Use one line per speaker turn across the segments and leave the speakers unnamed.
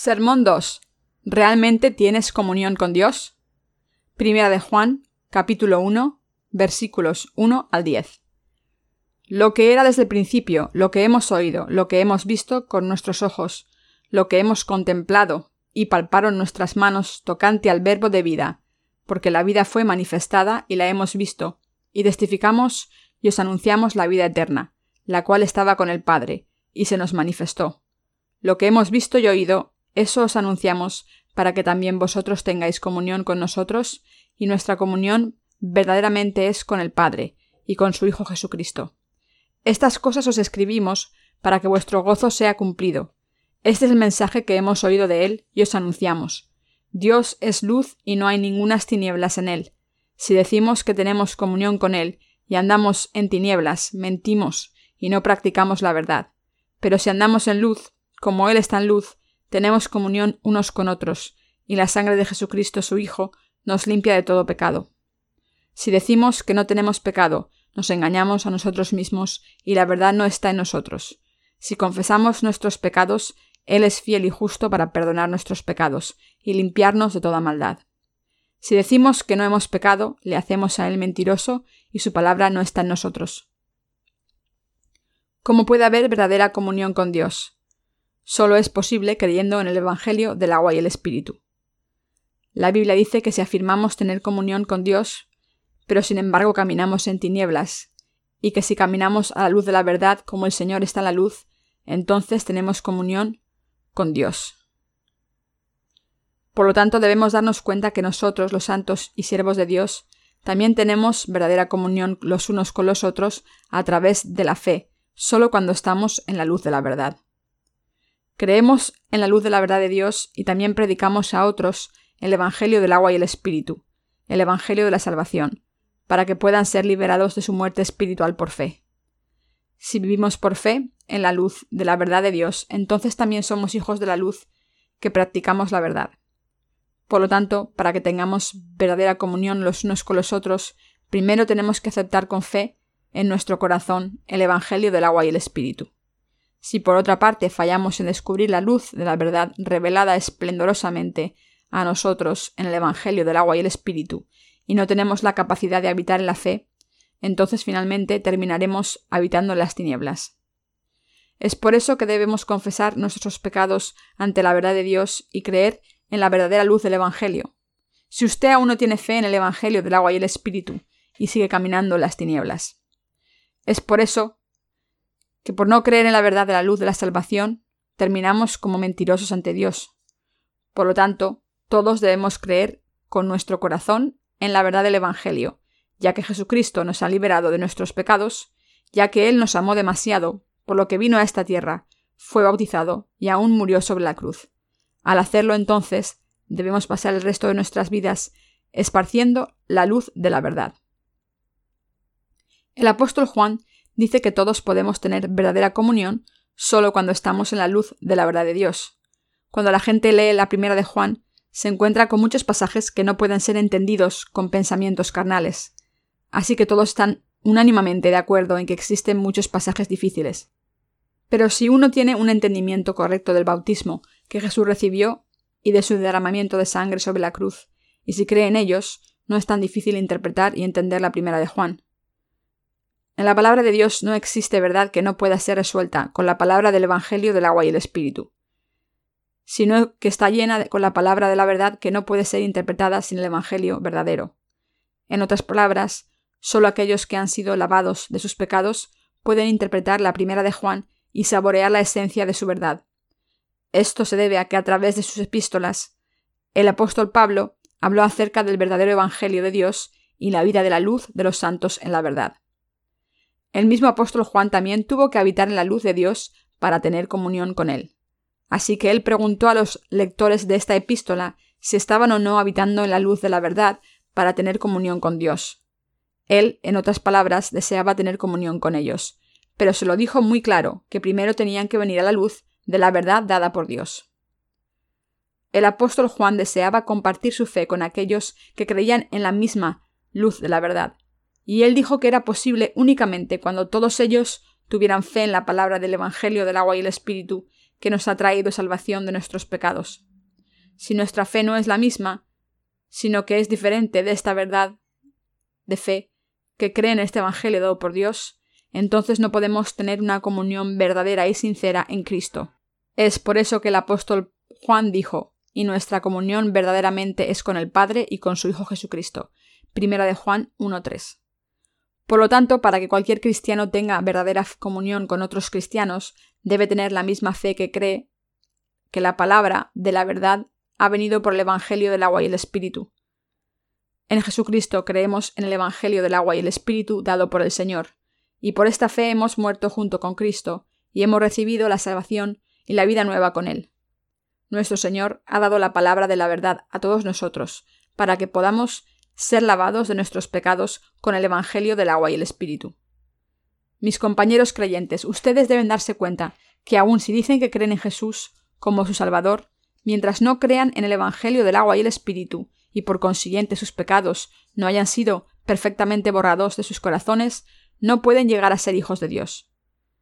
Sermón 2. ¿Realmente tienes comunión con Dios? Primera de Juan, capítulo 1, versículos 1 al 10. Lo que era desde el principio, lo que hemos oído, lo que hemos visto con nuestros ojos, lo que hemos contemplado y palparon nuestras manos tocante al verbo de vida, porque la vida fue manifestada y la hemos visto, y testificamos y os anunciamos la vida eterna, la cual estaba con el Padre, y se nos manifestó. Lo que hemos visto y oído, eso os anunciamos, para que también vosotros tengáis comunión con nosotros, y nuestra comunión verdaderamente es con el Padre, y con su Hijo Jesucristo. Estas cosas os escribimos para que vuestro gozo sea cumplido. Este es el mensaje que hemos oído de Él y os anunciamos. Dios es luz y no hay ningunas tinieblas en Él. Si decimos que tenemos comunión con Él y andamos en tinieblas, mentimos y no practicamos la verdad. Pero si andamos en luz, como Él está en luz, tenemos comunión unos con otros, y la sangre de Jesucristo su Hijo nos limpia de todo pecado. Si decimos que no tenemos pecado, nos engañamos a nosotros mismos y la verdad no está en nosotros. Si confesamos nuestros pecados, Él es fiel y justo para perdonar nuestros pecados y limpiarnos de toda maldad. Si decimos que no hemos pecado, le hacemos a Él mentiroso y su palabra no está en nosotros. ¿Cómo puede haber verdadera comunión con Dios? Solo es posible creyendo en el Evangelio del agua y el Espíritu. La Biblia dice que si afirmamos tener comunión con Dios, pero sin embargo caminamos en tinieblas, y que si caminamos a la luz de la verdad como el Señor está en la luz, entonces tenemos comunión con Dios. Por lo tanto, debemos darnos cuenta que nosotros, los santos y siervos de Dios, también tenemos verdadera comunión los unos con los otros a través de la fe, solo cuando estamos en la luz de la verdad. Creemos en la luz de la verdad de Dios y también predicamos a otros el Evangelio del agua y el Espíritu, el Evangelio de la salvación, para que puedan ser liberados de su muerte espiritual por fe. Si vivimos por fe en la luz de la verdad de Dios, entonces también somos hijos de la luz que practicamos la verdad. Por lo tanto, para que tengamos verdadera comunión los unos con los otros, primero tenemos que aceptar con fe en nuestro corazón el Evangelio del agua y el Espíritu. Si por otra parte fallamos en descubrir la luz de la verdad revelada esplendorosamente a nosotros en el Evangelio del agua y el Espíritu, y no tenemos la capacidad de habitar en la fe, entonces finalmente terminaremos habitando en las tinieblas. Es por eso que debemos confesar nuestros pecados ante la verdad de Dios y creer en la verdadera luz del Evangelio. Si usted aún no tiene fe en el Evangelio del agua y el Espíritu y sigue caminando en las tinieblas. Es por eso que por no creer en la verdad de la luz de la salvación, terminamos como mentirosos ante Dios. Por lo tanto, todos debemos creer con nuestro corazón en la verdad del Evangelio, ya que Jesucristo nos ha liberado de nuestros pecados, ya que Él nos amó demasiado, por lo que vino a esta tierra, fue bautizado y aún murió sobre la cruz. Al hacerlo entonces, debemos pasar el resto de nuestras vidas esparciendo la luz de la verdad. El apóstol Juan dice que todos podemos tener verdadera comunión solo cuando estamos en la luz de la verdad de Dios. Cuando la gente lee la primera de Juan, se encuentra con muchos pasajes que no pueden ser entendidos con pensamientos carnales. Así que todos están unánimamente de acuerdo en que existen muchos pasajes difíciles. Pero si uno tiene un entendimiento correcto del bautismo que Jesús recibió y de su derramamiento de sangre sobre la cruz, y si cree en ellos, no es tan difícil interpretar y entender la primera de Juan. En la palabra de Dios no existe verdad que no pueda ser resuelta con la palabra del Evangelio del agua y el Espíritu sino que está llena con la palabra de la verdad que no puede ser interpretada sin el Evangelio verdadero. En otras palabras, solo aquellos que han sido lavados de sus pecados pueden interpretar la primera de Juan y saborear la esencia de su verdad. Esto se debe a que a través de sus epístolas, el apóstol Pablo habló acerca del verdadero Evangelio de Dios y la vida de la luz de los santos en la verdad. El mismo apóstol Juan también tuvo que habitar en la luz de Dios para tener comunión con él. Así que él preguntó a los lectores de esta epístola si estaban o no habitando en la luz de la verdad para tener comunión con Dios. Él, en otras palabras, deseaba tener comunión con ellos, pero se lo dijo muy claro que primero tenían que venir a la luz de la verdad dada por Dios. El apóstol Juan deseaba compartir su fe con aquellos que creían en la misma luz de la verdad, y él dijo que era posible únicamente cuando todos ellos tuvieran fe en la palabra del Evangelio del agua y el Espíritu que nos ha traído salvación de nuestros pecados. Si nuestra fe no es la misma, sino que es diferente de esta verdad de fe que cree en este Evangelio dado por Dios, entonces no podemos tener una comunión verdadera y sincera en Cristo. Es por eso que el apóstol Juan dijo, y nuestra comunión verdaderamente es con el Padre y con su Hijo Jesucristo. Primera de Juan 1.3. Por lo tanto, para que cualquier cristiano tenga verdadera comunión con otros cristianos, debe tener la misma fe que cree que la palabra de la verdad ha venido por el Evangelio del agua y el Espíritu. En Jesucristo creemos en el Evangelio del agua y el Espíritu dado por el Señor, y por esta fe hemos muerto junto con Cristo, y hemos recibido la salvación y la vida nueva con Él. Nuestro Señor ha dado la palabra de la verdad a todos nosotros, para que podamos ser lavados de nuestros pecados con el Evangelio del agua y el Espíritu. Mis compañeros creyentes, ustedes deben darse cuenta que aun si dicen que creen en Jesús como su Salvador, mientras no crean en el Evangelio del agua y el Espíritu, y por consiguiente sus pecados no hayan sido perfectamente borrados de sus corazones, no pueden llegar a ser hijos de Dios.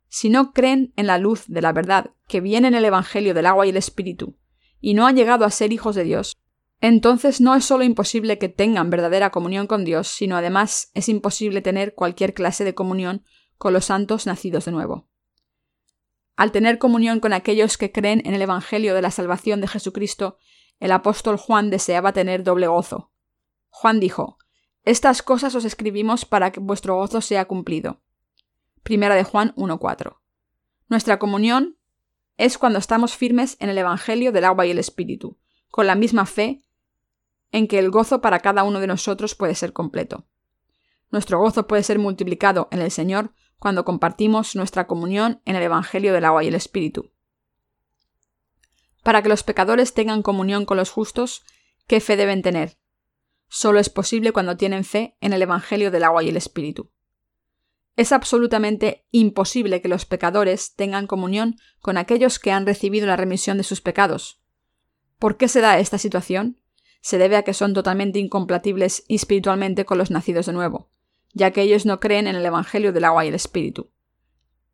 Si no creen en la luz de la verdad que viene en el Evangelio del agua y el Espíritu, y no han llegado a ser hijos de Dios, entonces no es solo imposible que tengan verdadera comunión con Dios, sino además es imposible tener cualquier clase de comunión con los santos nacidos de nuevo. Al tener comunión con aquellos que creen en el Evangelio de la salvación de Jesucristo, el apóstol Juan deseaba tener doble gozo. Juan dijo, Estas cosas os escribimos para que vuestro gozo sea cumplido. Primera de Juan 1.4. Nuestra comunión es cuando estamos firmes en el Evangelio del agua y el Espíritu, con la misma fe en que el gozo para cada uno de nosotros puede ser completo. Nuestro gozo puede ser multiplicado en el Señor cuando compartimos nuestra comunión en el Evangelio del agua y el Espíritu. Para que los pecadores tengan comunión con los justos, ¿qué fe deben tener? Solo es posible cuando tienen fe en el Evangelio del agua y el Espíritu. Es absolutamente imposible que los pecadores tengan comunión con aquellos que han recibido la remisión de sus pecados. ¿Por qué se da esta situación? Se debe a que son totalmente incompatibles espiritualmente con los nacidos de nuevo, ya que ellos no creen en el Evangelio del agua y el Espíritu.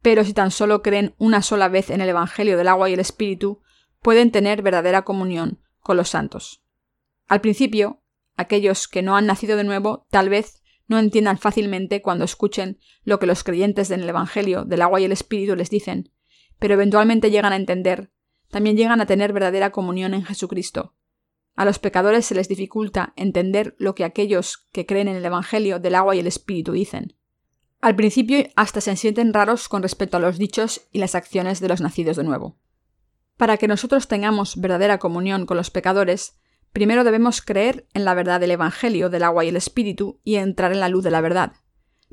Pero si tan solo creen una sola vez en el Evangelio del agua y el Espíritu, pueden tener verdadera comunión con los santos. Al principio, aquellos que no han nacido de nuevo tal vez no entiendan fácilmente cuando escuchen lo que los creyentes en el Evangelio del agua y el Espíritu les dicen, pero eventualmente llegan a entender, también llegan a tener verdadera comunión en Jesucristo. A los pecadores se les dificulta entender lo que aquellos que creen en el Evangelio del agua y el Espíritu dicen. Al principio hasta se sienten raros con respecto a los dichos y las acciones de los nacidos de nuevo. Para que nosotros tengamos verdadera comunión con los pecadores, Primero debemos creer en la verdad del Evangelio del agua y el Espíritu y entrar en la luz de la verdad.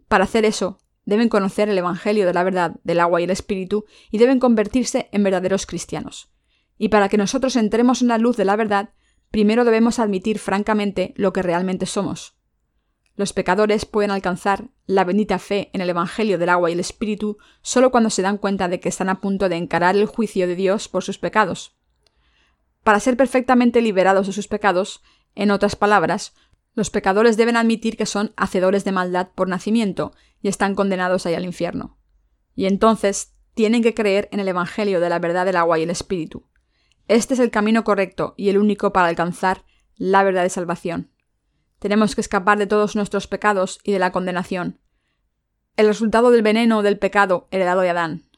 Para hacer eso, deben conocer el Evangelio de la verdad del agua y el Espíritu y deben convertirse en verdaderos cristianos. Y para que nosotros entremos en la luz de la verdad, primero debemos admitir francamente lo que realmente somos. Los pecadores pueden alcanzar la bendita fe en el Evangelio del agua y el Espíritu solo cuando se dan cuenta de que están a punto de encarar el juicio de Dios por sus pecados. Para ser perfectamente liberados de sus pecados, en otras palabras, los pecadores deben admitir que son hacedores de maldad por nacimiento y están condenados ahí al infierno. Y entonces tienen que creer en el Evangelio de la verdad del agua y el Espíritu. Este es el camino correcto y el único para alcanzar la verdad de salvación. Tenemos que escapar de todos nuestros pecados y de la condenación. El resultado del veneno del pecado heredado de Adán.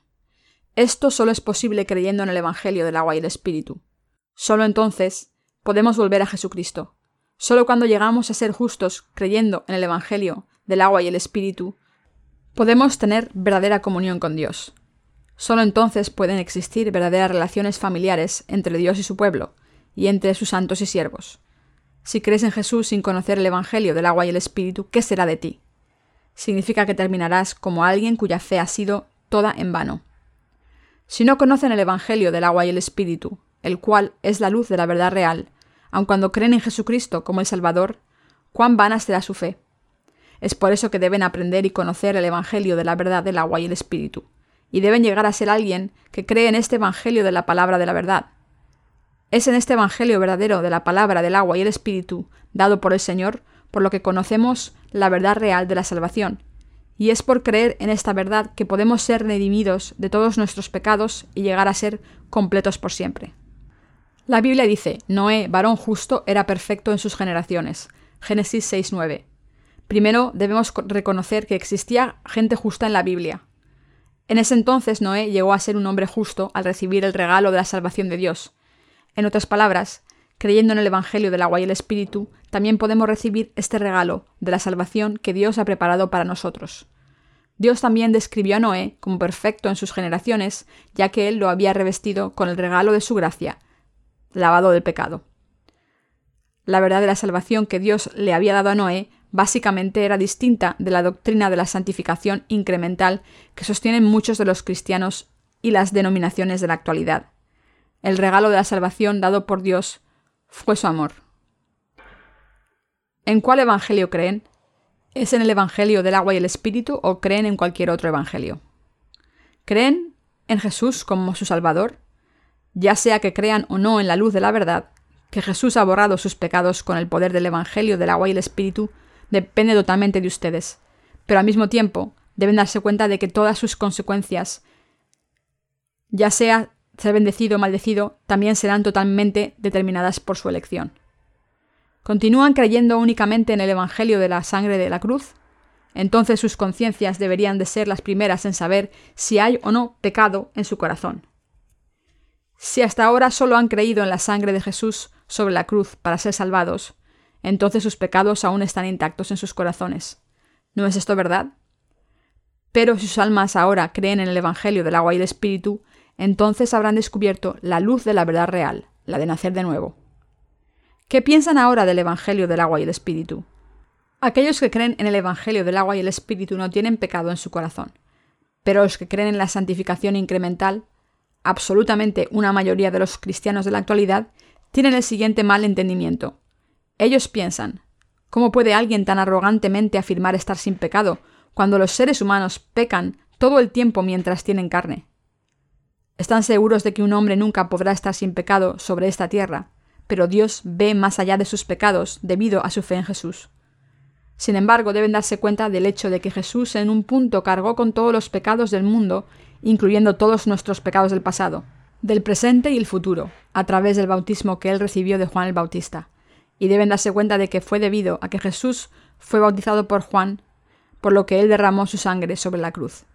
Esto solo es posible creyendo en el Evangelio del agua y el Espíritu. Solo entonces podemos volver a Jesucristo. Solo cuando llegamos a ser justos creyendo en el Evangelio del agua y el Espíritu, podemos tener verdadera comunión con Dios. Solo entonces pueden existir verdaderas relaciones familiares entre Dios y su pueblo, y entre sus santos y siervos. Si crees en Jesús sin conocer el Evangelio del agua y el Espíritu, ¿qué será de ti? Significa que terminarás como alguien cuya fe ha sido toda en vano. Si no conocen el Evangelio del agua y el Espíritu, el cual es la luz de la verdad real, aun cuando creen en Jesucristo como el Salvador, cuán vana será su fe. Es por eso que deben aprender y conocer el Evangelio de la verdad del agua y el Espíritu, y deben llegar a ser alguien que cree en este Evangelio de la palabra de la verdad. Es en este Evangelio verdadero de la palabra del agua y el Espíritu, dado por el Señor, por lo que conocemos la verdad real de la salvación, y es por creer en esta verdad que podemos ser redimidos de todos nuestros pecados y llegar a ser completos por siempre. La Biblia dice, Noé, varón justo, era perfecto en sus generaciones. Génesis 6.9. Primero debemos reconocer que existía gente justa en la Biblia. En ese entonces Noé llegó a ser un hombre justo al recibir el regalo de la salvación de Dios. En otras palabras, creyendo en el Evangelio del agua y el Espíritu, también podemos recibir este regalo de la salvación que Dios ha preparado para nosotros. Dios también describió a Noé como perfecto en sus generaciones, ya que él lo había revestido con el regalo de su gracia, lavado del pecado. La verdad de la salvación que Dios le había dado a Noé básicamente era distinta de la doctrina de la santificación incremental que sostienen muchos de los cristianos y las denominaciones de la actualidad. El regalo de la salvación dado por Dios fue su amor. ¿En cuál evangelio creen? ¿Es en el evangelio del agua y el espíritu o creen en cualquier otro evangelio? ¿Creen en Jesús como su Salvador? Ya sea que crean o no en la luz de la verdad, que Jesús ha borrado sus pecados con el poder del evangelio del agua y el espíritu, depende totalmente de ustedes. Pero al mismo tiempo, deben darse cuenta de que todas sus consecuencias, ya sea ser bendecido o maldecido, también serán totalmente determinadas por su elección. ¿Continúan creyendo únicamente en el Evangelio de la sangre de la cruz? Entonces sus conciencias deberían de ser las primeras en saber si hay o no pecado en su corazón. Si hasta ahora solo han creído en la sangre de Jesús sobre la cruz para ser salvados, entonces sus pecados aún están intactos en sus corazones. ¿No es esto verdad? Pero si sus almas ahora creen en el Evangelio del agua y el Espíritu, entonces habrán descubierto la luz de la verdad real, la de nacer de nuevo. ¿Qué piensan ahora del Evangelio del agua y el Espíritu? Aquellos que creen en el Evangelio del agua y el Espíritu no tienen pecado en su corazón, pero los que creen en la santificación incremental, absolutamente una mayoría de los cristianos de la actualidad, tienen el siguiente mal entendimiento. Ellos piensan, ¿cómo puede alguien tan arrogantemente afirmar estar sin pecado cuando los seres humanos pecan todo el tiempo mientras tienen carne? Están seguros de que un hombre nunca podrá estar sin pecado sobre esta tierra, pero Dios ve más allá de sus pecados debido a su fe en Jesús. Sin embargo, deben darse cuenta del hecho de que Jesús en un punto cargó con todos los pecados del mundo, incluyendo todos nuestros pecados del pasado, del presente y el futuro, a través del bautismo que él recibió de Juan el Bautista. Y deben darse cuenta de que fue debido a que Jesús fue bautizado por Juan, por lo que él derramó su sangre sobre la cruz.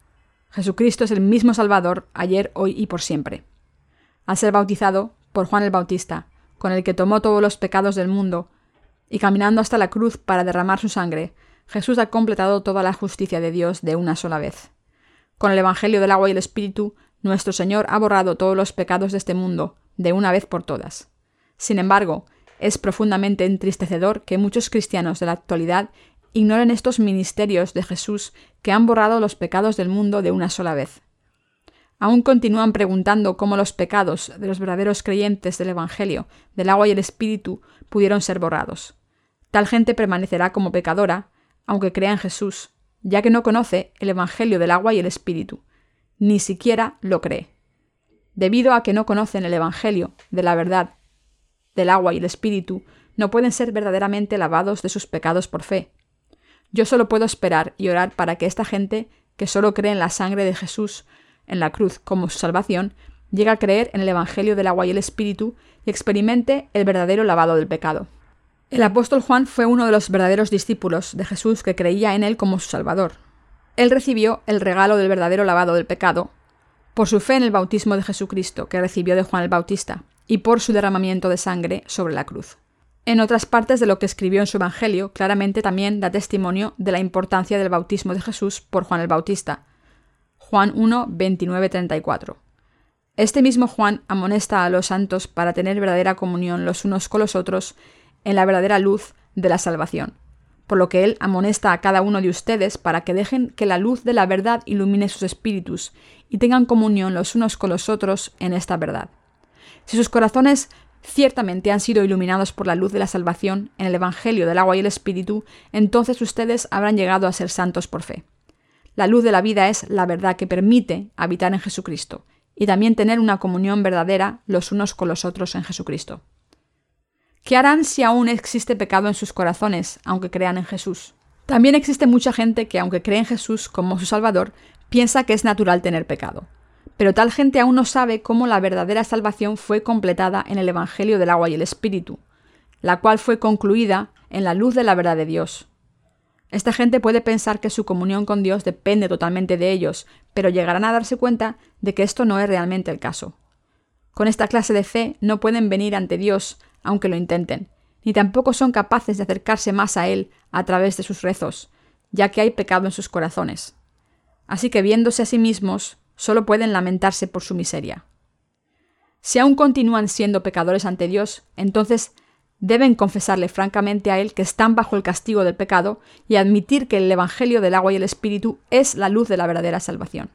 Jesucristo es el mismo Salvador ayer, hoy y por siempre. Al ser bautizado por Juan el Bautista, con el que tomó todos los pecados del mundo, y caminando hasta la cruz para derramar su sangre, Jesús ha completado toda la justicia de Dios de una sola vez. Con el Evangelio del agua y el Espíritu, nuestro Señor ha borrado todos los pecados de este mundo, de una vez por todas. Sin embargo, es profundamente entristecedor que muchos cristianos de la actualidad ignoren estos ministerios de Jesús que han borrado los pecados del mundo de una sola vez. Aún continúan preguntando cómo los pecados de los verdaderos creyentes del Evangelio, del agua y el Espíritu, pudieron ser borrados. Tal gente permanecerá como pecadora, aunque crea en Jesús, ya que no conoce el Evangelio del agua y el Espíritu, ni siquiera lo cree. Debido a que no conocen el Evangelio de la verdad del agua y el Espíritu, no pueden ser verdaderamente lavados de sus pecados por fe, yo solo puedo esperar y orar para que esta gente, que solo cree en la sangre de Jesús en la cruz como su salvación, llegue a creer en el Evangelio del agua y el Espíritu y experimente el verdadero lavado del pecado. El apóstol Juan fue uno de los verdaderos discípulos de Jesús que creía en él como su Salvador. Él recibió el regalo del verdadero lavado del pecado por su fe en el bautismo de Jesucristo que recibió de Juan el Bautista y por su derramamiento de sangre sobre la cruz. En otras partes de lo que escribió en su Evangelio, claramente también da testimonio de la importancia del bautismo de Jesús por Juan el Bautista. Juan 1, 29, 34. Este mismo Juan amonesta a los santos para tener verdadera comunión los unos con los otros en la verdadera luz de la salvación, por lo que él amonesta a cada uno de ustedes para que dejen que la luz de la verdad ilumine sus espíritus y tengan comunión los unos con los otros en esta verdad. Si sus corazones ciertamente han sido iluminados por la luz de la salvación en el Evangelio del agua y el Espíritu, entonces ustedes habrán llegado a ser santos por fe. La luz de la vida es la verdad que permite habitar en Jesucristo y también tener una comunión verdadera los unos con los otros en Jesucristo. ¿Qué harán si aún existe pecado en sus corazones, aunque crean en Jesús? También existe mucha gente que, aunque cree en Jesús como su Salvador, piensa que es natural tener pecado. Pero tal gente aún no sabe cómo la verdadera salvación fue completada en el Evangelio del agua y el Espíritu, la cual fue concluida en la luz de la verdad de Dios. Esta gente puede pensar que su comunión con Dios depende totalmente de ellos, pero llegarán a darse cuenta de que esto no es realmente el caso. Con esta clase de fe no pueden venir ante Dios aunque lo intenten, ni tampoco son capaces de acercarse más a Él a través de sus rezos, ya que hay pecado en sus corazones. Así que viéndose a sí mismos, solo pueden lamentarse por su miseria. Si aún continúan siendo pecadores ante Dios, entonces deben confesarle francamente a Él que están bajo el castigo del pecado y admitir que el Evangelio del agua y el Espíritu es la luz de la verdadera salvación.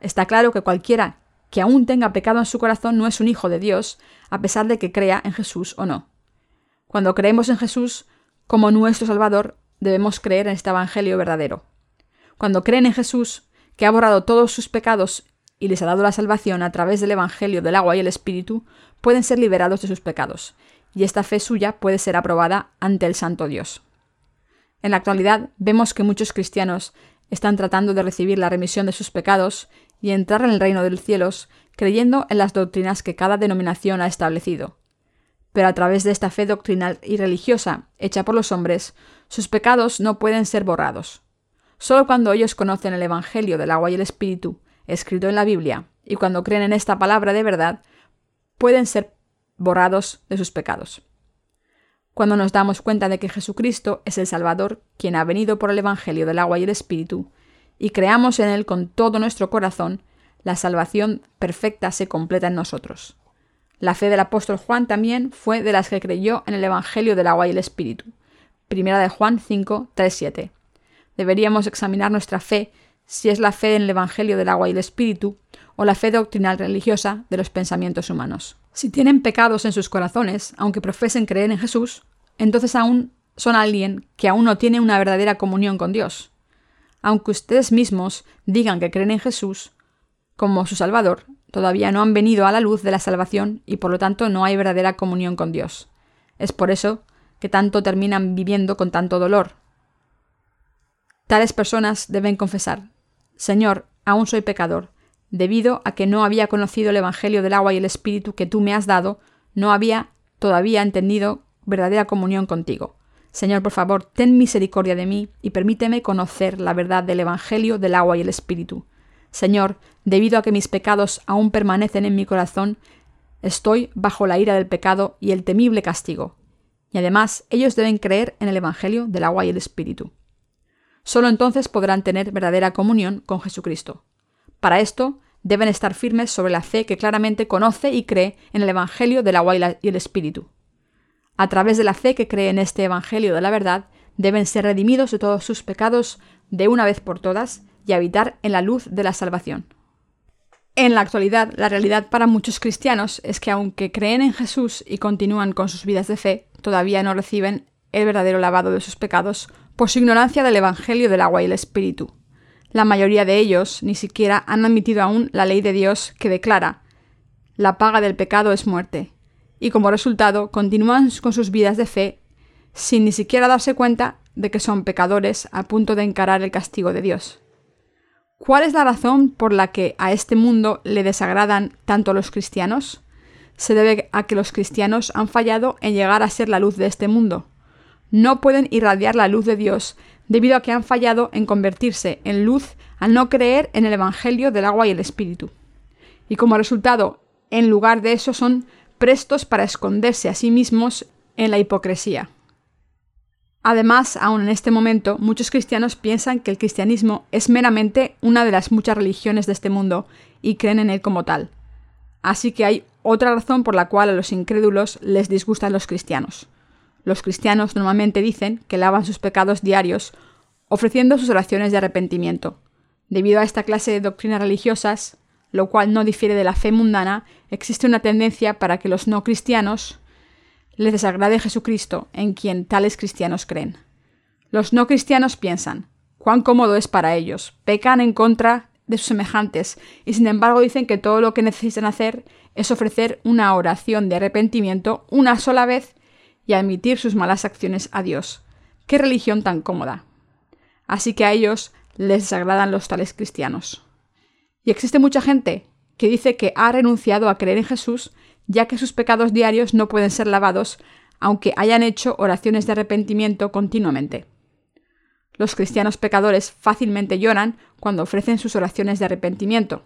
Está claro que cualquiera que aún tenga pecado en su corazón no es un hijo de Dios, a pesar de que crea en Jesús o no. Cuando creemos en Jesús como nuestro Salvador, debemos creer en este Evangelio verdadero. Cuando creen en Jesús, que ha borrado todos sus pecados y les ha dado la salvación a través del Evangelio del agua y el Espíritu, pueden ser liberados de sus pecados, y esta fe suya puede ser aprobada ante el Santo Dios. En la actualidad vemos que muchos cristianos están tratando de recibir la remisión de sus pecados y entrar en el reino de los cielos creyendo en las doctrinas que cada denominación ha establecido. Pero a través de esta fe doctrinal y religiosa hecha por los hombres, sus pecados no pueden ser borrados. Solo cuando ellos conocen el Evangelio del agua y el Espíritu, escrito en la Biblia, y cuando creen en esta palabra de verdad, pueden ser borrados de sus pecados. Cuando nos damos cuenta de que Jesucristo es el Salvador, quien ha venido por el Evangelio del agua y el Espíritu, y creamos en Él con todo nuestro corazón, la salvación perfecta se completa en nosotros. La fe del apóstol Juan también fue de las que creyó en el Evangelio del agua y el Espíritu. Primera de Juan 5, 3, 7 deberíamos examinar nuestra fe si es la fe en el Evangelio del agua y el Espíritu o la fe doctrinal religiosa de los pensamientos humanos. Si tienen pecados en sus corazones, aunque profesen creer en Jesús, entonces aún son alguien que aún no tiene una verdadera comunión con Dios. Aunque ustedes mismos digan que creen en Jesús como su Salvador, todavía no han venido a la luz de la salvación y por lo tanto no hay verdadera comunión con Dios. Es por eso que tanto terminan viviendo con tanto dolor, Tales personas deben confesar, Señor, aún soy pecador, debido a que no había conocido el Evangelio del agua y el Espíritu que tú me has dado, no había todavía entendido verdadera comunión contigo. Señor, por favor, ten misericordia de mí y permíteme conocer la verdad del Evangelio del agua y el Espíritu. Señor, debido a que mis pecados aún permanecen en mi corazón, estoy bajo la ira del pecado y el temible castigo. Y además, ellos deben creer en el Evangelio del agua y el Espíritu. Solo entonces podrán tener verdadera comunión con Jesucristo. Para esto, deben estar firmes sobre la fe que claramente conoce y cree en el Evangelio del agua y el Espíritu. A través de la fe que cree en este Evangelio de la verdad, deben ser redimidos de todos sus pecados de una vez por todas y habitar en la luz de la salvación. En la actualidad, la realidad para muchos cristianos es que aunque creen en Jesús y continúan con sus vidas de fe, todavía no reciben el verdadero lavado de sus pecados por su ignorancia del Evangelio del agua y el Espíritu. La mayoría de ellos ni siquiera han admitido aún la ley de Dios que declara la paga del pecado es muerte, y como resultado continúan con sus vidas de fe sin ni siquiera darse cuenta de que son pecadores a punto de encarar el castigo de Dios. ¿Cuál es la razón por la que a este mundo le desagradan tanto los cristianos? Se debe a que los cristianos han fallado en llegar a ser la luz de este mundo no pueden irradiar la luz de Dios, debido a que han fallado en convertirse en luz al no creer en el Evangelio del agua y el Espíritu. Y como resultado, en lugar de eso, son prestos para esconderse a sí mismos en la hipocresía. Además, aún en este momento, muchos cristianos piensan que el cristianismo es meramente una de las muchas religiones de este mundo y creen en él como tal. Así que hay otra razón por la cual a los incrédulos les disgustan los cristianos. Los cristianos normalmente dicen que lavan sus pecados diarios ofreciendo sus oraciones de arrepentimiento. Debido a esta clase de doctrinas religiosas, lo cual no difiere de la fe mundana, existe una tendencia para que los no cristianos les desagrade Jesucristo en quien tales cristianos creen. Los no cristianos piensan, cuán cómodo es para ellos, pecan en contra de sus semejantes y sin embargo dicen que todo lo que necesitan hacer es ofrecer una oración de arrepentimiento una sola vez y admitir sus malas acciones a Dios. ¡Qué religión tan cómoda! Así que a ellos les desagradan los tales cristianos. Y existe mucha gente que dice que ha renunciado a creer en Jesús ya que sus pecados diarios no pueden ser lavados aunque hayan hecho oraciones de arrepentimiento continuamente. Los cristianos pecadores fácilmente lloran cuando ofrecen sus oraciones de arrepentimiento.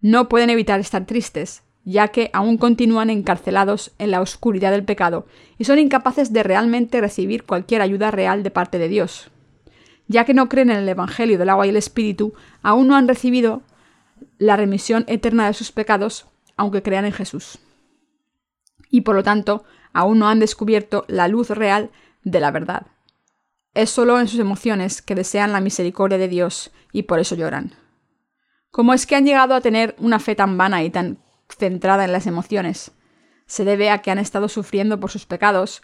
No pueden evitar estar tristes, ya que aún continúan encarcelados en la oscuridad del pecado y son incapaces de realmente recibir cualquier ayuda real de parte de Dios. Ya que no creen en el Evangelio del agua y el Espíritu, aún no han recibido la remisión eterna de sus pecados, aunque crean en Jesús. Y por lo tanto, aún no han descubierto la luz real de la verdad. Es solo en sus emociones que desean la misericordia de Dios y por eso lloran. ¿Cómo es que han llegado a tener una fe tan vana y tan centrada en las emociones. Se debe a que han estado sufriendo por sus pecados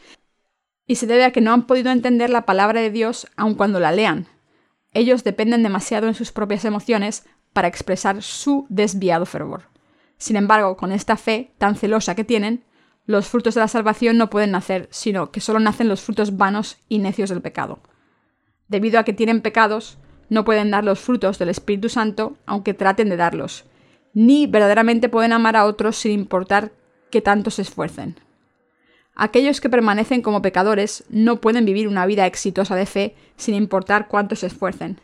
y se debe a que no han podido entender la palabra de Dios aun cuando la lean. Ellos dependen demasiado en sus propias emociones para expresar su desviado fervor. Sin embargo, con esta fe tan celosa que tienen, los frutos de la salvación no pueden nacer, sino que solo nacen los frutos vanos y necios del pecado. Debido a que tienen pecados, no pueden dar los frutos del Espíritu Santo, aunque traten de darlos, ni verdaderamente pueden amar a otros sin importar que tanto se esfuercen. Aquellos que permanecen como pecadores no pueden vivir una vida exitosa de fe sin importar cuánto se esfuercen.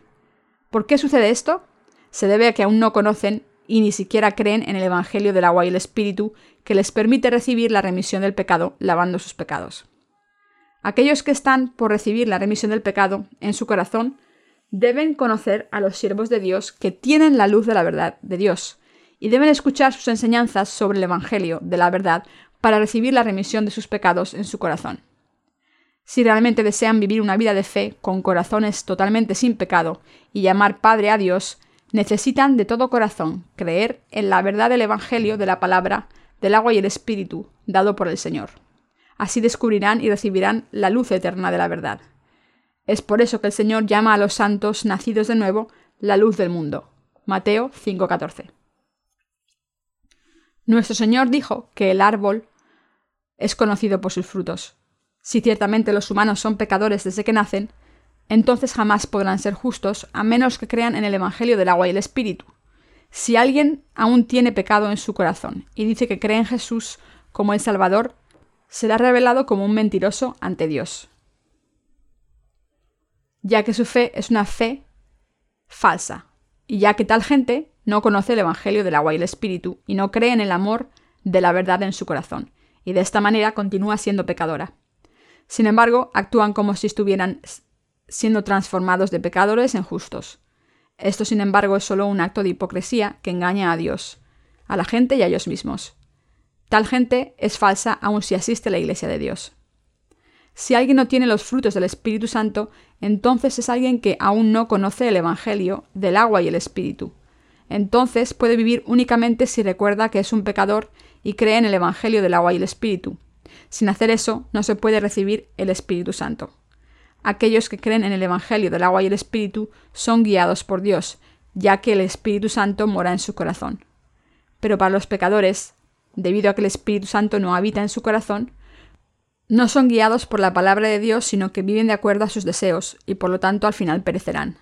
¿Por qué sucede esto? Se debe a que aún no conocen y ni siquiera creen en el Evangelio del agua y el Espíritu que les permite recibir la remisión del pecado lavando sus pecados. Aquellos que están por recibir la remisión del pecado en su corazón deben conocer a los siervos de Dios que tienen la luz de la verdad de Dios y deben escuchar sus enseñanzas sobre el Evangelio de la verdad para recibir la remisión de sus pecados en su corazón. Si realmente desean vivir una vida de fe con corazones totalmente sin pecado y llamar Padre a Dios, necesitan de todo corazón creer en la verdad del Evangelio de la palabra, del agua y el Espíritu dado por el Señor. Así descubrirán y recibirán la luz eterna de la verdad. Es por eso que el Señor llama a los santos nacidos de nuevo la luz del mundo. Mateo 5:14. Nuestro Señor dijo que el árbol es conocido por sus frutos. Si ciertamente los humanos son pecadores desde que nacen, entonces jamás podrán ser justos a menos que crean en el Evangelio del agua y el Espíritu. Si alguien aún tiene pecado en su corazón y dice que cree en Jesús como el Salvador, será revelado como un mentiroso ante Dios, ya que su fe es una fe falsa, y ya que tal gente no conoce el Evangelio del agua y el Espíritu y no cree en el amor de la verdad en su corazón, y de esta manera continúa siendo pecadora. Sin embargo, actúan como si estuvieran siendo transformados de pecadores en justos. Esto, sin embargo, es solo un acto de hipocresía que engaña a Dios, a la gente y a ellos mismos. Tal gente es falsa aun si asiste a la Iglesia de Dios. Si alguien no tiene los frutos del Espíritu Santo, entonces es alguien que aún no conoce el Evangelio del agua y el Espíritu entonces puede vivir únicamente si recuerda que es un pecador y cree en el Evangelio del agua y el Espíritu. Sin hacer eso, no se puede recibir el Espíritu Santo. Aquellos que creen en el Evangelio del agua y el Espíritu son guiados por Dios, ya que el Espíritu Santo mora en su corazón. Pero para los pecadores, debido a que el Espíritu Santo no habita en su corazón, no son guiados por la palabra de Dios, sino que viven de acuerdo a sus deseos, y por lo tanto al final perecerán.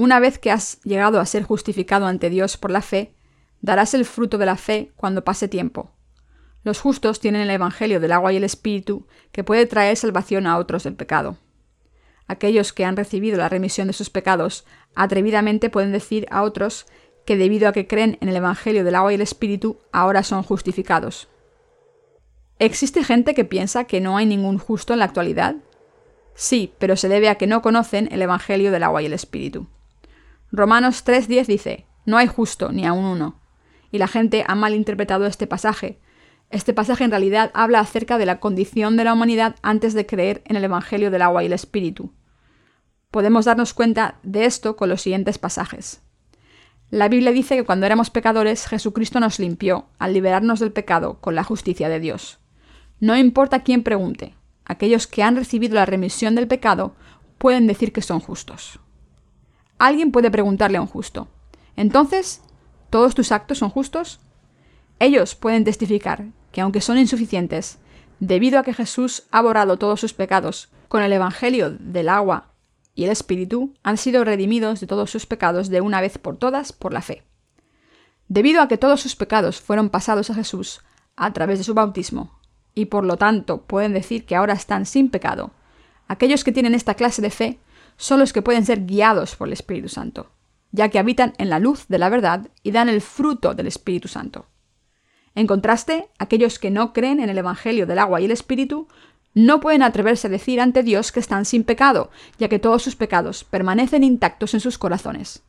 Una vez que has llegado a ser justificado ante Dios por la fe, darás el fruto de la fe cuando pase tiempo. Los justos tienen el Evangelio del agua y el Espíritu que puede traer salvación a otros del pecado. Aquellos que han recibido la remisión de sus pecados atrevidamente pueden decir a otros que debido a que creen en el Evangelio del agua y el Espíritu, ahora son justificados. ¿Existe gente que piensa que no hay ningún justo en la actualidad? Sí, pero se debe a que no conocen el Evangelio del agua y el Espíritu. Romanos 3.10 dice, no hay justo ni aun uno. Y la gente ha malinterpretado este pasaje. Este pasaje en realidad habla acerca de la condición de la humanidad antes de creer en el Evangelio del agua y el Espíritu. Podemos darnos cuenta de esto con los siguientes pasajes. La Biblia dice que cuando éramos pecadores, Jesucristo nos limpió al liberarnos del pecado con la justicia de Dios. No importa quién pregunte, aquellos que han recibido la remisión del pecado pueden decir que son justos. Alguien puede preguntarle a un justo, entonces, ¿todos tus actos son justos? Ellos pueden testificar que aunque son insuficientes, debido a que Jesús ha borrado todos sus pecados con el Evangelio del agua y el Espíritu han sido redimidos de todos sus pecados de una vez por todas por la fe. Debido a que todos sus pecados fueron pasados a Jesús a través de su bautismo, y por lo tanto pueden decir que ahora están sin pecado, aquellos que tienen esta clase de fe son los que pueden ser guiados por el Espíritu Santo, ya que habitan en la luz de la verdad y dan el fruto del Espíritu Santo. En contraste, aquellos que no creen en el Evangelio del agua y el Espíritu no pueden atreverse a decir ante Dios que están sin pecado, ya que todos sus pecados permanecen intactos en sus corazones.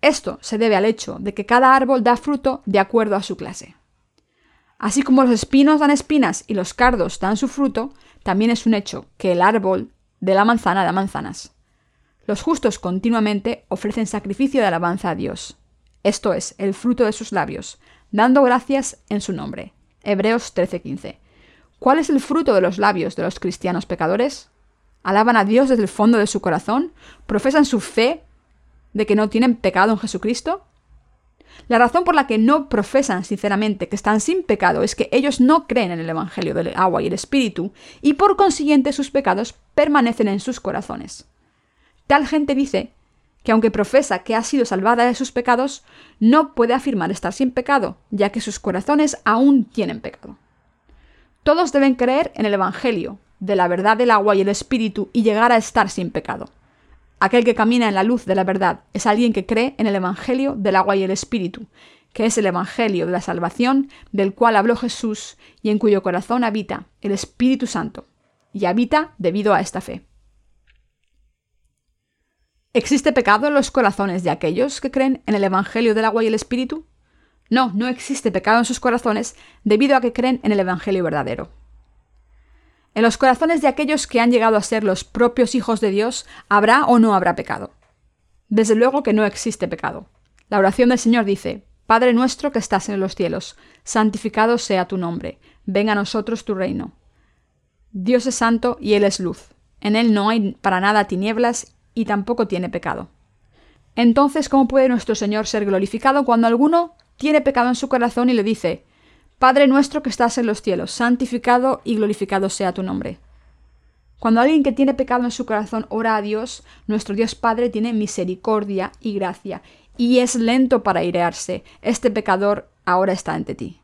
Esto se debe al hecho de que cada árbol da fruto de acuerdo a su clase. Así como los espinos dan espinas y los cardos dan su fruto, también es un hecho que el árbol de la manzana da manzanas. Los justos continuamente ofrecen sacrificio de alabanza a Dios. Esto es, el fruto de sus labios, dando gracias en su nombre. Hebreos 13:15. ¿Cuál es el fruto de los labios de los cristianos pecadores? ¿Alaban a Dios desde el fondo de su corazón? ¿Profesan su fe de que no tienen pecado en Jesucristo? La razón por la que no profesan sinceramente que están sin pecado es que ellos no creen en el Evangelio del agua y el Espíritu, y por consiguiente sus pecados permanecen en sus corazones. Tal gente dice que aunque profesa que ha sido salvada de sus pecados, no puede afirmar estar sin pecado, ya que sus corazones aún tienen pecado. Todos deben creer en el Evangelio, de la verdad del agua y el Espíritu, y llegar a estar sin pecado. Aquel que camina en la luz de la verdad es alguien que cree en el Evangelio del agua y el Espíritu, que es el Evangelio de la salvación del cual habló Jesús y en cuyo corazón habita el Espíritu Santo, y habita debido a esta fe. ¿Existe pecado en los corazones de aquellos que creen en el Evangelio del agua y el Espíritu? No, no existe pecado en sus corazones debido a que creen en el Evangelio verdadero. En los corazones de aquellos que han llegado a ser los propios hijos de Dios, ¿habrá o no habrá pecado? Desde luego que no existe pecado. La oración del Señor dice, Padre nuestro que estás en los cielos, santificado sea tu nombre, venga a nosotros tu reino. Dios es santo y Él es luz. En Él no hay para nada tinieblas y tampoco tiene pecado. Entonces, ¿cómo puede nuestro Señor ser glorificado cuando alguno tiene pecado en su corazón y le dice, Padre nuestro que estás en los cielos, santificado y glorificado sea tu nombre. Cuando alguien que tiene pecado en su corazón ora a Dios, nuestro Dios Padre tiene misericordia y gracia, y es lento para airearse. Este pecador ahora está ante ti.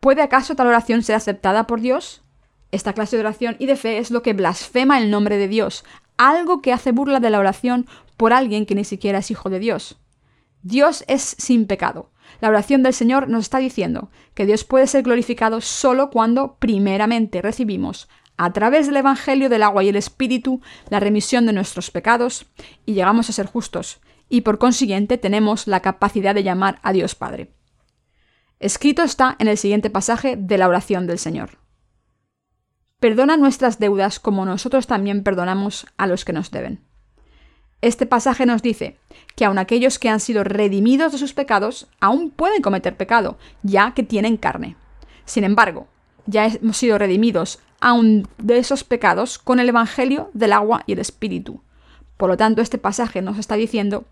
¿Puede acaso tal oración ser aceptada por Dios? Esta clase de oración y de fe es lo que blasfema el nombre de Dios, algo que hace burla de la oración por alguien que ni siquiera es hijo de Dios. Dios es sin pecado. La oración del Señor nos está diciendo que Dios puede ser glorificado solo cuando primeramente recibimos a través del Evangelio del agua y el Espíritu la remisión de nuestros pecados y llegamos a ser justos, y por consiguiente tenemos la capacidad de llamar a Dios Padre. Escrito está en el siguiente pasaje de la oración del Señor. Perdona nuestras deudas como nosotros también perdonamos a los que nos deben. Este pasaje nos dice que aun aquellos que han sido redimidos de sus pecados aún pueden cometer pecado, ya que tienen carne. Sin embargo, ya hemos sido redimidos aún de esos pecados con el Evangelio del agua y el Espíritu. Por lo tanto, este pasaje nos está diciendo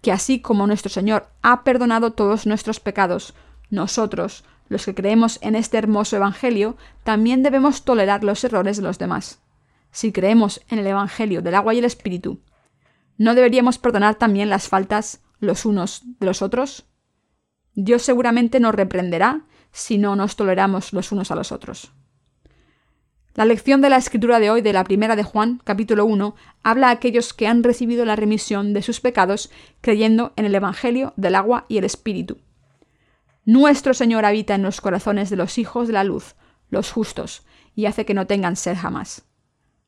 que así como nuestro Señor ha perdonado todos nuestros pecados, nosotros, los que creemos en este hermoso Evangelio, también debemos tolerar los errores de los demás. Si creemos en el Evangelio del agua y el Espíritu, ¿No deberíamos perdonar también las faltas los unos de los otros? Dios seguramente nos reprenderá si no nos toleramos los unos a los otros. La lección de la escritura de hoy de la primera de Juan, capítulo 1, habla a aquellos que han recibido la remisión de sus pecados creyendo en el Evangelio del agua y el Espíritu. Nuestro Señor habita en los corazones de los hijos de la luz, los justos, y hace que no tengan sed jamás.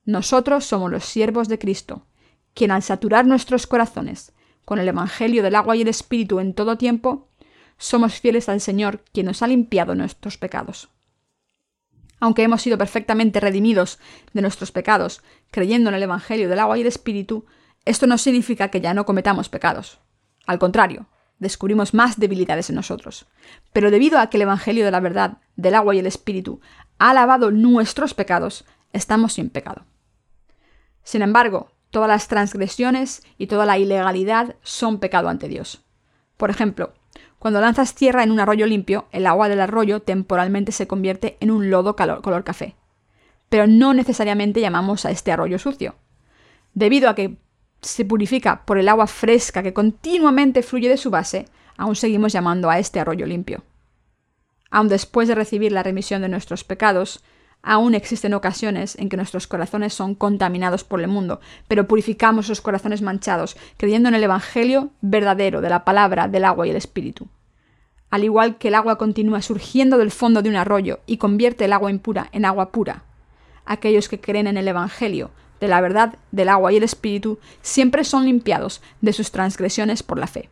Nosotros somos los siervos de Cristo, quien al saturar nuestros corazones con el Evangelio del agua y el Espíritu en todo tiempo, somos fieles al Señor, quien nos ha limpiado nuestros pecados. Aunque hemos sido perfectamente redimidos de nuestros pecados, creyendo en el Evangelio del agua y el Espíritu, esto no significa que ya no cometamos pecados. Al contrario, descubrimos más debilidades en nosotros. Pero debido a que el Evangelio de la verdad, del agua y el Espíritu, ha lavado nuestros pecados, estamos sin pecado. Sin embargo, Todas las transgresiones y toda la ilegalidad son pecado ante Dios. Por ejemplo, cuando lanzas tierra en un arroyo limpio, el agua del arroyo temporalmente se convierte en un lodo color café. pero no necesariamente llamamos a este arroyo sucio. Debido a que se purifica por el agua fresca que continuamente fluye de su base, aún seguimos llamando a este arroyo limpio. Aun después de recibir la remisión de nuestros pecados, aún existen ocasiones en que nuestros corazones son contaminados por el mundo, pero purificamos los corazones manchados, creyendo en el Evangelio verdadero de la palabra, del agua y el Espíritu. Al igual que el agua continúa surgiendo del fondo de un arroyo y convierte el agua impura en agua pura, aquellos que creen en el Evangelio, de la verdad, del agua y el Espíritu, siempre son limpiados de sus transgresiones por la fe.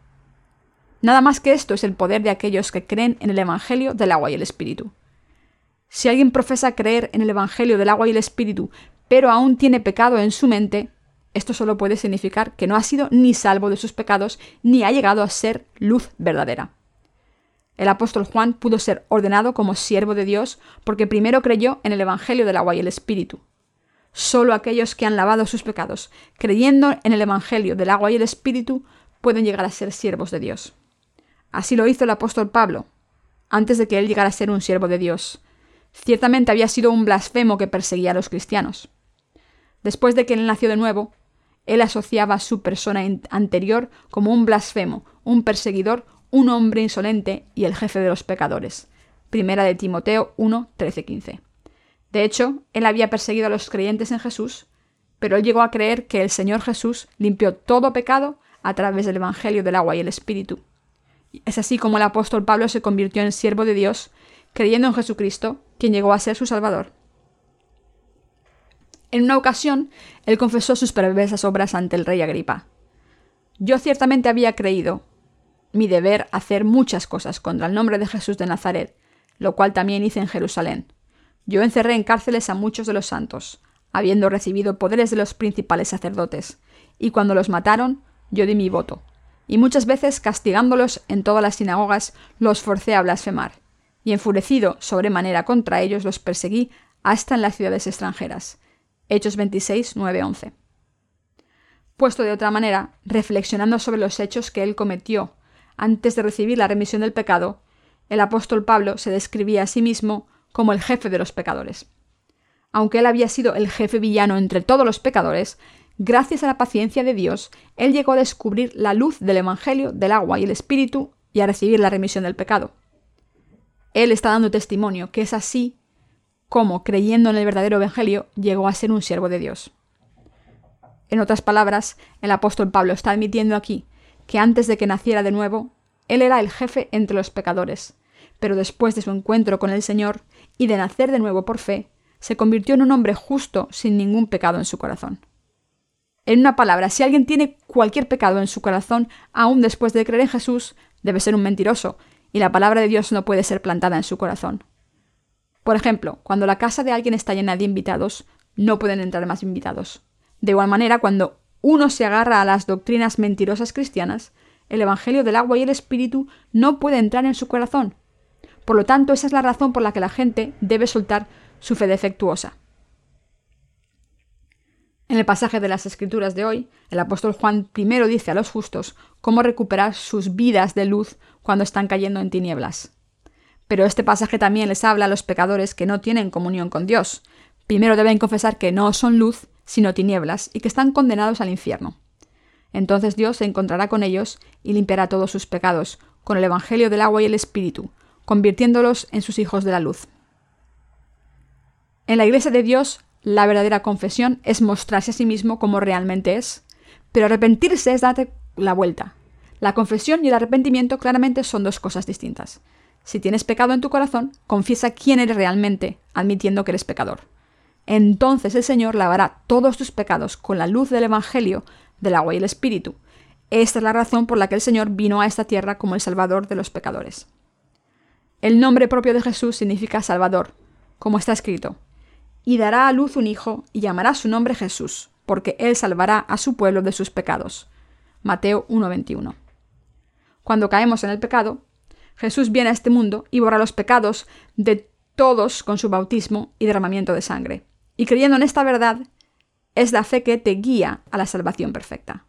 Nada más que esto es el poder de aquellos que creen en el Evangelio del agua y el Espíritu. Si alguien profesa creer en el Evangelio del agua y el Espíritu, pero aún tiene pecado en su mente, esto solo puede significar que no ha sido ni salvo de sus pecados, ni ha llegado a ser luz verdadera. El apóstol Juan pudo ser ordenado como siervo de Dios porque primero creyó en el Evangelio del agua y el Espíritu. Solo aquellos que han lavado sus pecados, creyendo en el Evangelio del agua y el Espíritu, pueden llegar a ser siervos de Dios. Así lo hizo el apóstol Pablo, antes de que él llegara a ser un siervo de Dios. Ciertamente había sido un blasfemo que perseguía a los cristianos. Después de que él nació de nuevo, él asociaba a su persona anterior como un blasfemo, un perseguidor, un hombre insolente y el jefe de los pecadores. Primera de Timoteo 1, 13, 15. De hecho, él había perseguido a los creyentes en Jesús, pero él llegó a creer que el Señor Jesús limpió todo pecado a través del Evangelio del agua y el Espíritu. Es así como el apóstol Pablo se convirtió en siervo de Dios, creyendo en Jesucristo, quien llegó a ser su Salvador. En una ocasión, él confesó sus perversas obras ante el rey Agripa. Yo ciertamente había creído mi deber hacer muchas cosas contra el nombre de Jesús de Nazaret, lo cual también hice en Jerusalén. Yo encerré en cárceles a muchos de los santos, habiendo recibido poderes de los principales sacerdotes, y cuando los mataron, yo di mi voto, y muchas veces castigándolos en todas las sinagogas los forcé a blasfemar, y enfurecido sobremanera contra ellos los perseguí hasta en las ciudades extranjeras. Hechos 26, 9, 11. Puesto de otra manera, reflexionando sobre los hechos que él cometió antes de recibir la remisión del pecado, el apóstol Pablo se describía a sí mismo como el jefe de los pecadores. Aunque él había sido el jefe villano entre todos los pecadores, Gracias a la paciencia de Dios, él llegó a descubrir la luz del Evangelio, del agua y el Espíritu y a recibir la remisión del pecado. Él está dando testimonio que es así como, creyendo en el verdadero Evangelio, llegó a ser un siervo de Dios. En otras palabras, el apóstol Pablo está admitiendo aquí que antes de que naciera de nuevo, él era el jefe entre los pecadores, pero después de su encuentro con el Señor y de nacer de nuevo por fe, se convirtió en un hombre justo sin ningún pecado en su corazón. En una palabra, si alguien tiene cualquier pecado en su corazón, aún después de creer en Jesús, debe ser un mentiroso, y la palabra de Dios no puede ser plantada en su corazón. Por ejemplo, cuando la casa de alguien está llena de invitados, no pueden entrar más invitados. De igual manera, cuando uno se agarra a las doctrinas mentirosas cristianas, el Evangelio del agua y el Espíritu no puede entrar en su corazón. Por lo tanto, esa es la razón por la que la gente debe soltar su fe defectuosa. En el pasaje de las Escrituras de hoy, el apóstol Juan primero dice a los justos cómo recuperar sus vidas de luz cuando están cayendo en tinieblas. Pero este pasaje también les habla a los pecadores que no tienen comunión con Dios. Primero deben confesar que no son luz, sino tinieblas, y que están condenados al infierno. Entonces Dios se encontrará con ellos y limpiará todos sus pecados, con el Evangelio del agua y el Espíritu, convirtiéndolos en sus hijos de la luz. En la Iglesia de Dios la verdadera confesión es mostrarse a sí mismo como realmente es, pero arrepentirse es darte la vuelta. La confesión y el arrepentimiento claramente son dos cosas distintas. Si tienes pecado en tu corazón, confiesa quién eres realmente, admitiendo que eres pecador. Entonces el Señor lavará todos tus pecados con la luz del Evangelio, del agua y el Espíritu. Esta es la razón por la que el Señor vino a esta tierra como el Salvador de los pecadores. El nombre propio de Jesús significa Salvador, como está escrito y dará a luz un hijo, y llamará su nombre Jesús, porque él salvará a su pueblo de sus pecados. Mateo 1:21. Cuando caemos en el pecado, Jesús viene a este mundo y borra los pecados de todos con su bautismo y derramamiento de sangre. Y creyendo en esta verdad, es la fe que te guía a la salvación perfecta.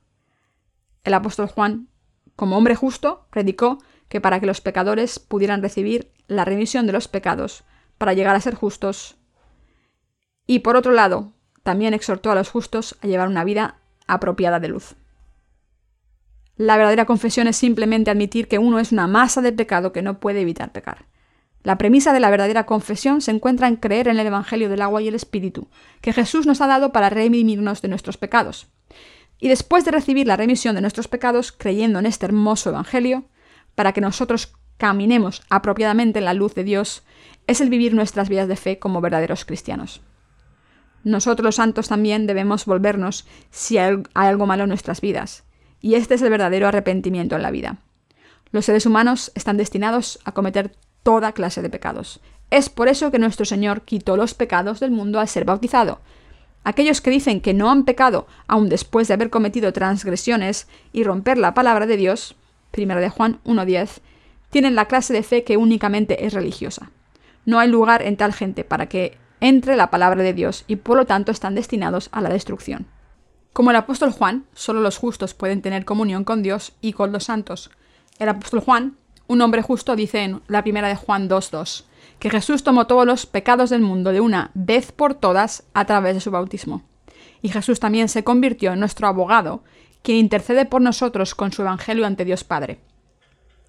El apóstol Juan, como hombre justo, predicó que para que los pecadores pudieran recibir la remisión de los pecados, para llegar a ser justos, y por otro lado, también exhortó a los justos a llevar una vida apropiada de luz. La verdadera confesión es simplemente admitir que uno es una masa de pecado que no puede evitar pecar. La premisa de la verdadera confesión se encuentra en creer en el Evangelio del agua y el Espíritu, que Jesús nos ha dado para redimirnos de nuestros pecados. Y después de recibir la remisión de nuestros pecados, creyendo en este hermoso Evangelio, para que nosotros caminemos apropiadamente en la luz de Dios, es el vivir nuestras vidas de fe como verdaderos cristianos. Nosotros los santos también debemos volvernos si hay algo malo en nuestras vidas, y este es el verdadero arrepentimiento en la vida. Los seres humanos están destinados a cometer toda clase de pecados. Es por eso que nuestro Señor quitó los pecados del mundo al ser bautizado. Aquellos que dicen que no han pecado aun después de haber cometido transgresiones y romper la palabra de Dios, 1 de Juan 1.10, tienen la clase de fe que únicamente es religiosa. No hay lugar en tal gente para que entre la palabra de Dios y por lo tanto están destinados a la destrucción. Como el apóstol Juan, solo los justos pueden tener comunión con Dios y con los santos. El apóstol Juan un hombre justo dice en la primera de Juan 2.2 que Jesús tomó todos los pecados del mundo de una vez por todas a través de su bautismo. Y Jesús también se convirtió en nuestro abogado, quien intercede por nosotros con su Evangelio ante Dios Padre.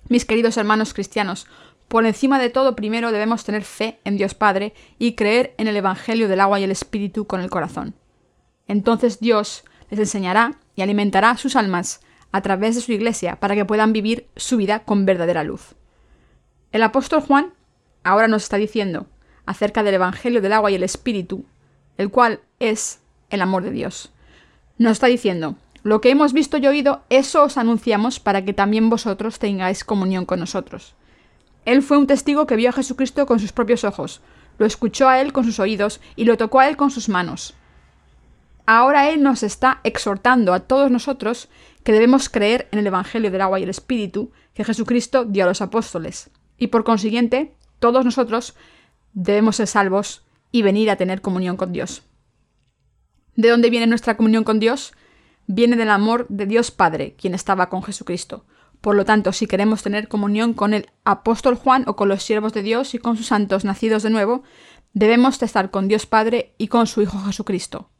Mis queridos hermanos cristianos, por encima de todo primero debemos tener fe en Dios Padre y creer en el Evangelio del agua y el Espíritu con el corazón. Entonces Dios les enseñará y alimentará sus almas a través de su iglesia para que puedan vivir su vida con verdadera luz. El apóstol Juan ahora nos está diciendo acerca del Evangelio del agua y el Espíritu, el cual es el amor de Dios. Nos está diciendo, lo que hemos visto y oído, eso os anunciamos para que también vosotros tengáis comunión con nosotros. Él fue un testigo que vio a Jesucristo con sus propios ojos, lo escuchó a él con sus oídos y lo tocó a él con sus manos. Ahora Él nos está exhortando a todos nosotros que debemos creer en el Evangelio del agua y el Espíritu que Jesucristo dio a los apóstoles. Y por consiguiente, todos nosotros debemos ser salvos y venir a tener comunión con Dios. ¿De dónde viene nuestra comunión con Dios? Viene del amor de Dios Padre, quien estaba con Jesucristo. Por lo tanto, si queremos tener comunión con el apóstol Juan o con los siervos de Dios y con sus santos nacidos de nuevo, debemos estar con Dios Padre y con su Hijo Jesucristo.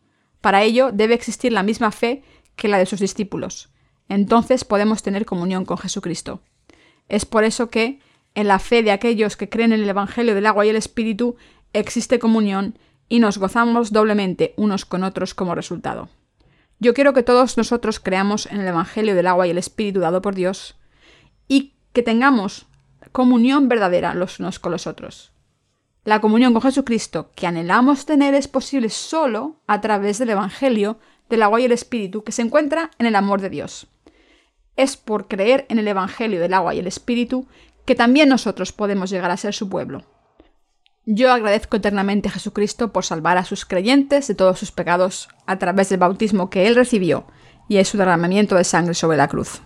Para ello debe existir la misma fe que la de sus discípulos. Entonces podemos tener comunión con Jesucristo. Es por eso que, en la fe de aquellos que creen en el Evangelio del agua y el Espíritu, existe comunión y nos gozamos doblemente unos con otros como resultado. Yo quiero que todos nosotros creamos en el Evangelio del agua y el Espíritu dado por Dios y que tengamos comunión verdadera los unos con los otros. La comunión con Jesucristo que anhelamos tener es posible solo a través del Evangelio del agua y el Espíritu que se encuentra en el amor de Dios. Es por creer en el Evangelio del agua y el Espíritu que también nosotros podemos llegar a ser su pueblo. Yo agradezco eternamente a Jesucristo por salvar a sus creyentes de todos sus pecados a través del bautismo que Él recibió y es su derramamiento de sangre sobre la cruz.